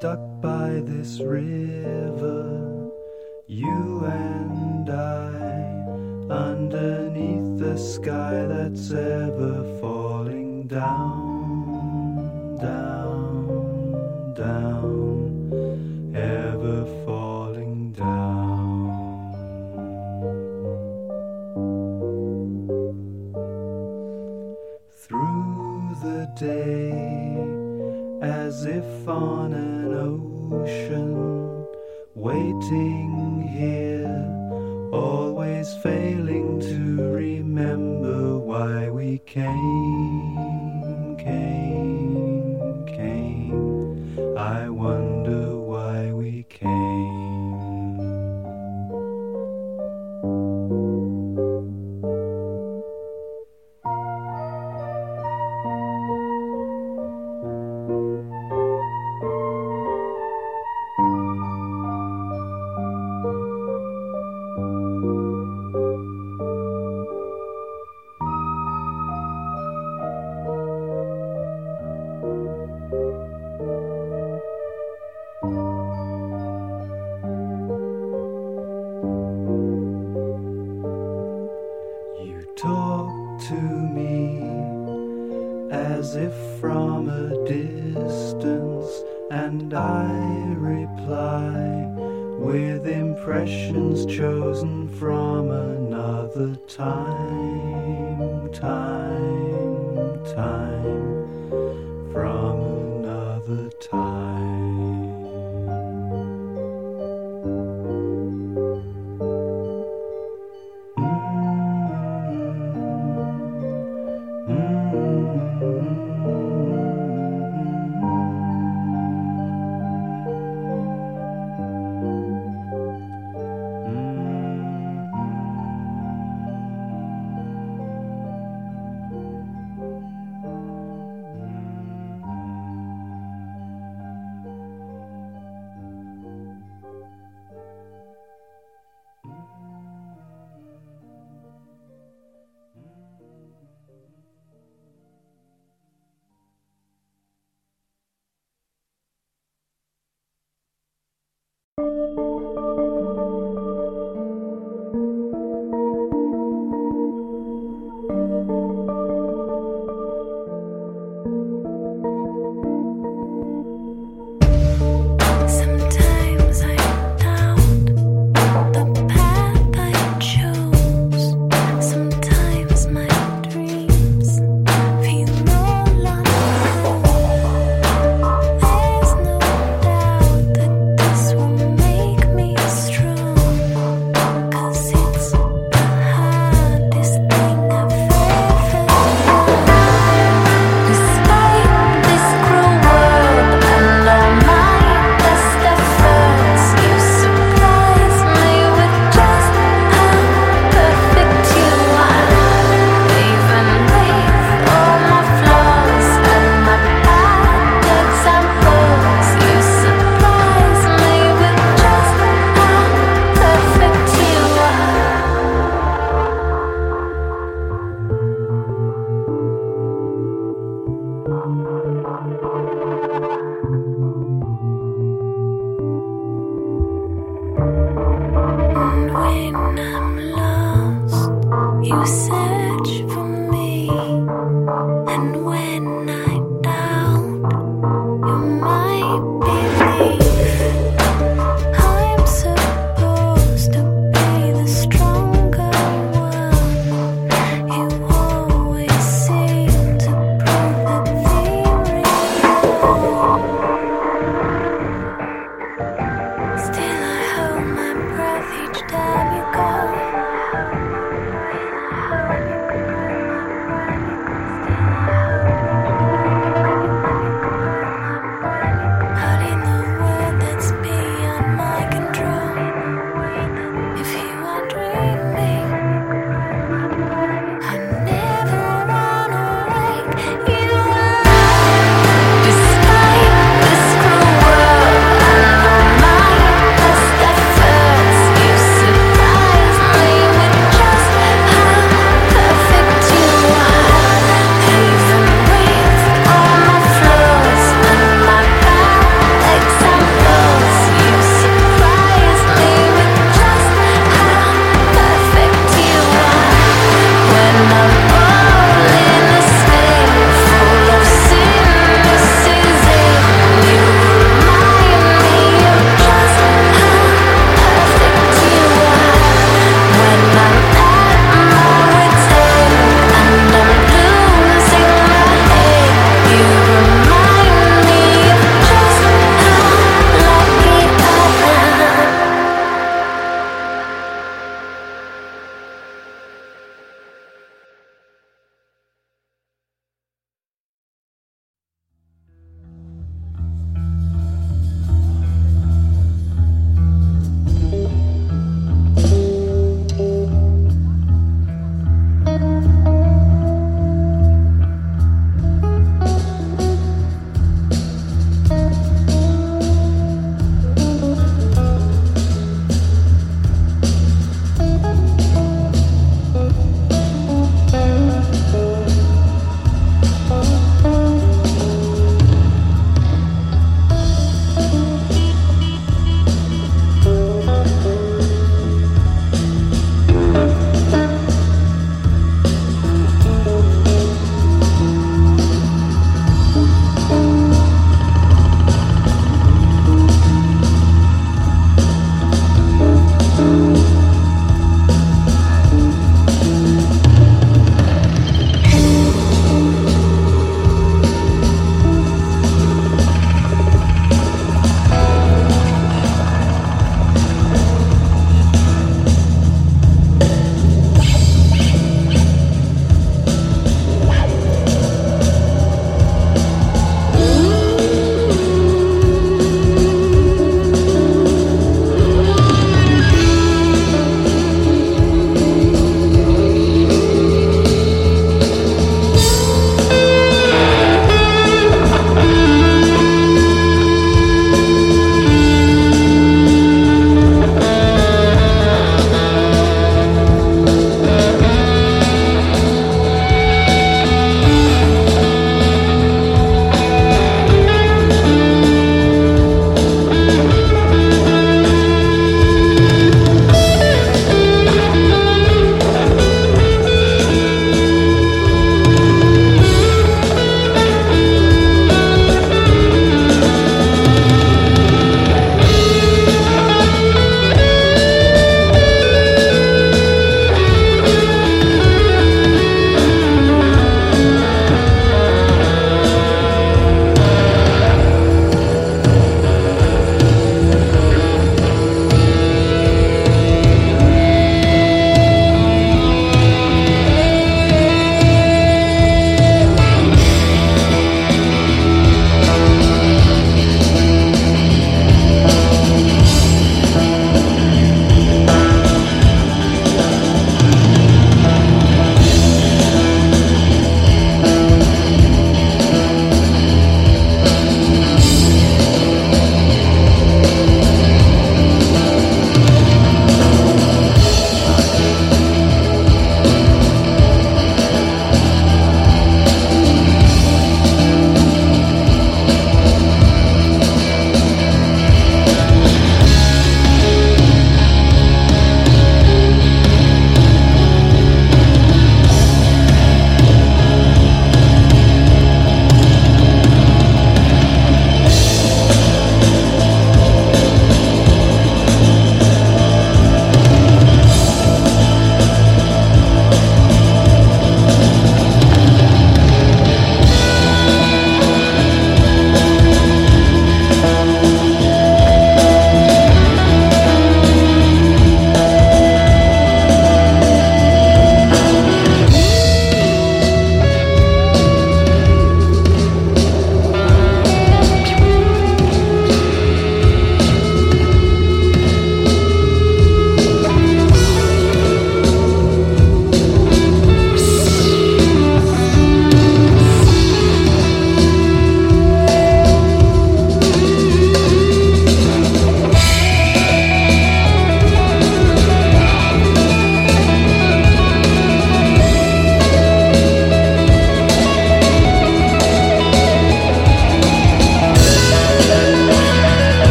stuck by this river, you and I, underneath the sky that's ever falling down, down.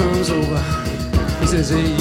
Comes over. He says, Hey,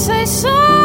say so